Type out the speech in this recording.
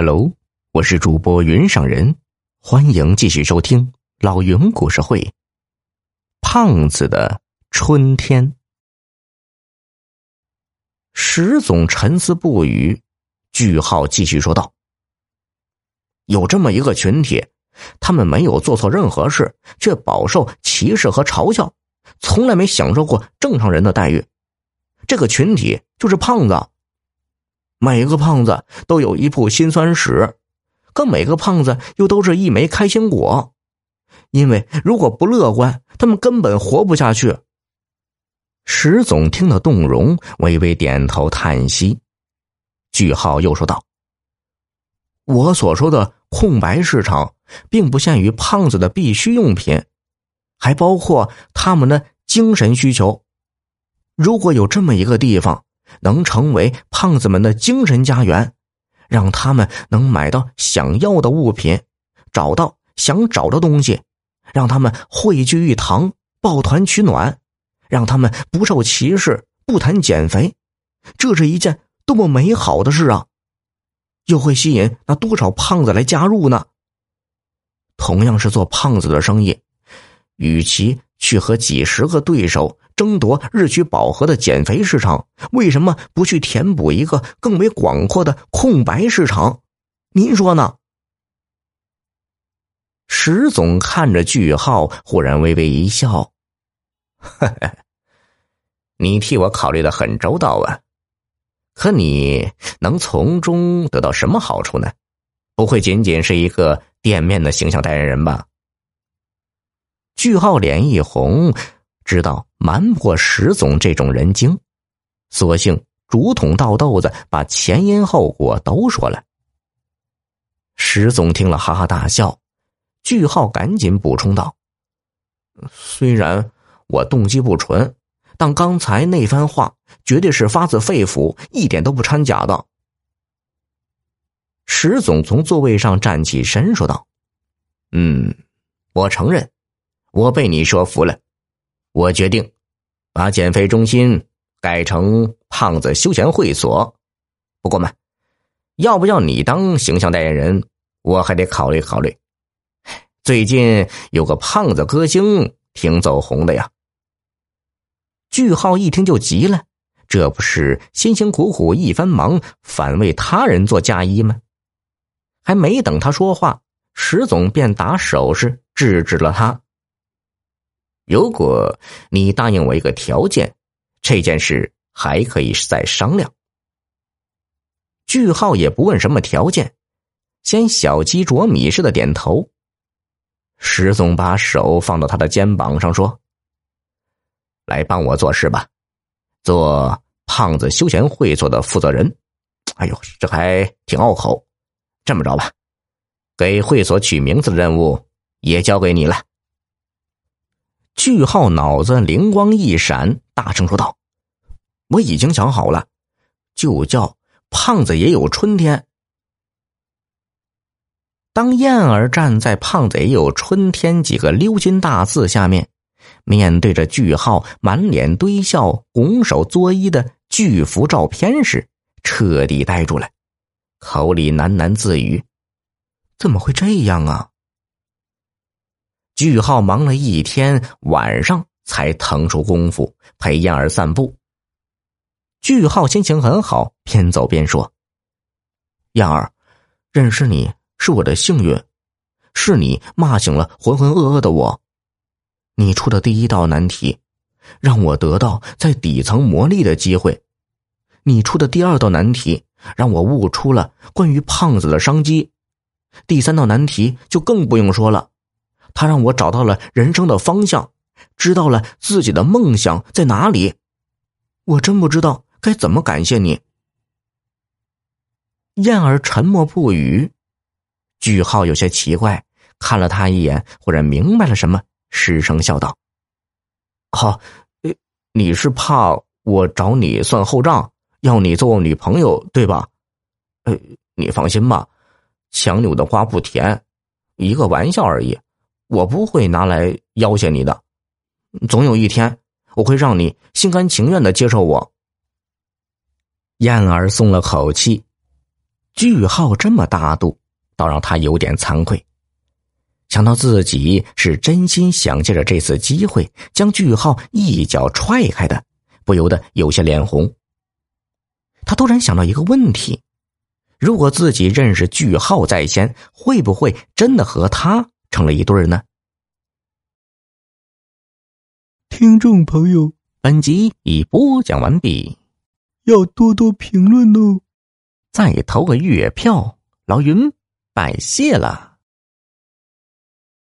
Hello，我是主播云上人，欢迎继续收听老云故事会。胖子的春天，石总沉思不语。句号继续说道：“有这么一个群体，他们没有做错任何事，却饱受歧视和嘲笑，从来没享受过正常人的待遇。这个群体就是胖子。”每个胖子都有一部辛酸史，可每个胖子又都是一枚开心果，因为如果不乐观，他们根本活不下去。石总听得动容，微微点头叹息。句号又说道：“我所说的空白市场，并不限于胖子的必需用品，还包括他们的精神需求。如果有这么一个地方。”能成为胖子们的精神家园，让他们能买到想要的物品，找到想找的东西，让他们汇聚一堂，抱团取暖，让他们不受歧视，不谈减肥，这是一件多么美好的事啊！又会吸引那多少胖子来加入呢？同样是做胖子的生意，与其去和几十个对手。争夺日趋饱和的减肥市场，为什么不去填补一个更为广阔的空白市场？您说呢？石总看着句号，忽然微微一笑：“你替我考虑的很周到啊，可你能从中得到什么好处呢？不会仅仅是一个店面的形象代言人吧？”句号脸一红。知道瞒不过石总这种人精，索性竹筒倒豆子，把前因后果都说了。石总听了，哈哈大笑。句号赶紧补充道：“虽然我动机不纯，但刚才那番话绝对是发自肺腑，一点都不掺假的。”石总从座位上站起身，说道：“嗯，我承认，我被你说服了。”我决定，把减肥中心改成胖子休闲会所。不过嘛，要不要你当形象代言人，我还得考虑考虑。最近有个胖子歌星挺走红的呀。句号一听就急了，这不是辛辛苦苦一番忙，反为他人做嫁衣吗？还没等他说话，石总便打手势制止了他。如果你答应我一个条件，这件事还可以再商量。句号也不问什么条件，先小鸡啄米似的点头。石总把手放到他的肩膀上说：“来帮我做事吧，做胖子休闲会所的负责人。”哎呦，这还挺拗口。这么着吧，给会所取名字的任务也交给你了。句号脑子灵光一闪，大声说道：“我已经想好了，就叫胖子也有春天。”当燕儿站在“胖子也有春天”几个鎏金大字下面，面对着句号满脸堆笑、拱手作揖的巨幅照片时，彻底呆住了，口里喃喃自语：“怎么会这样啊？”句号忙了一天，晚上才腾出功夫陪燕儿散步。句号心情很好，边走边说：“燕儿，认识你是我的幸运，是你骂醒了浑浑噩噩的我。你出的第一道难题，让我得到在底层磨砺的机会；你出的第二道难题，让我悟出了关于胖子的商机；第三道难题就更不用说了。”他让我找到了人生的方向，知道了自己的梦想在哪里。我真不知道该怎么感谢你。燕儿沉默不语，句号有些奇怪，看了他一眼，忽然明白了什么，失声笑道：“好，你是怕我找你算后账，要你做我女朋友，对吧？呃，你放心吧，强扭的瓜不甜，一个玩笑而已。”我不会拿来要挟你的，总有一天我会让你心甘情愿的接受我。燕儿松了口气，句号这么大度，倒让他有点惭愧。想到自己是真心想借着这次机会将句号一脚踹开的，不由得有些脸红。他突然想到一个问题：如果自己认识句号在先，会不会真的和他成了一对儿呢？听众朋友，本集已播讲完毕，要多多评论哦。再投个月票，老云拜谢了。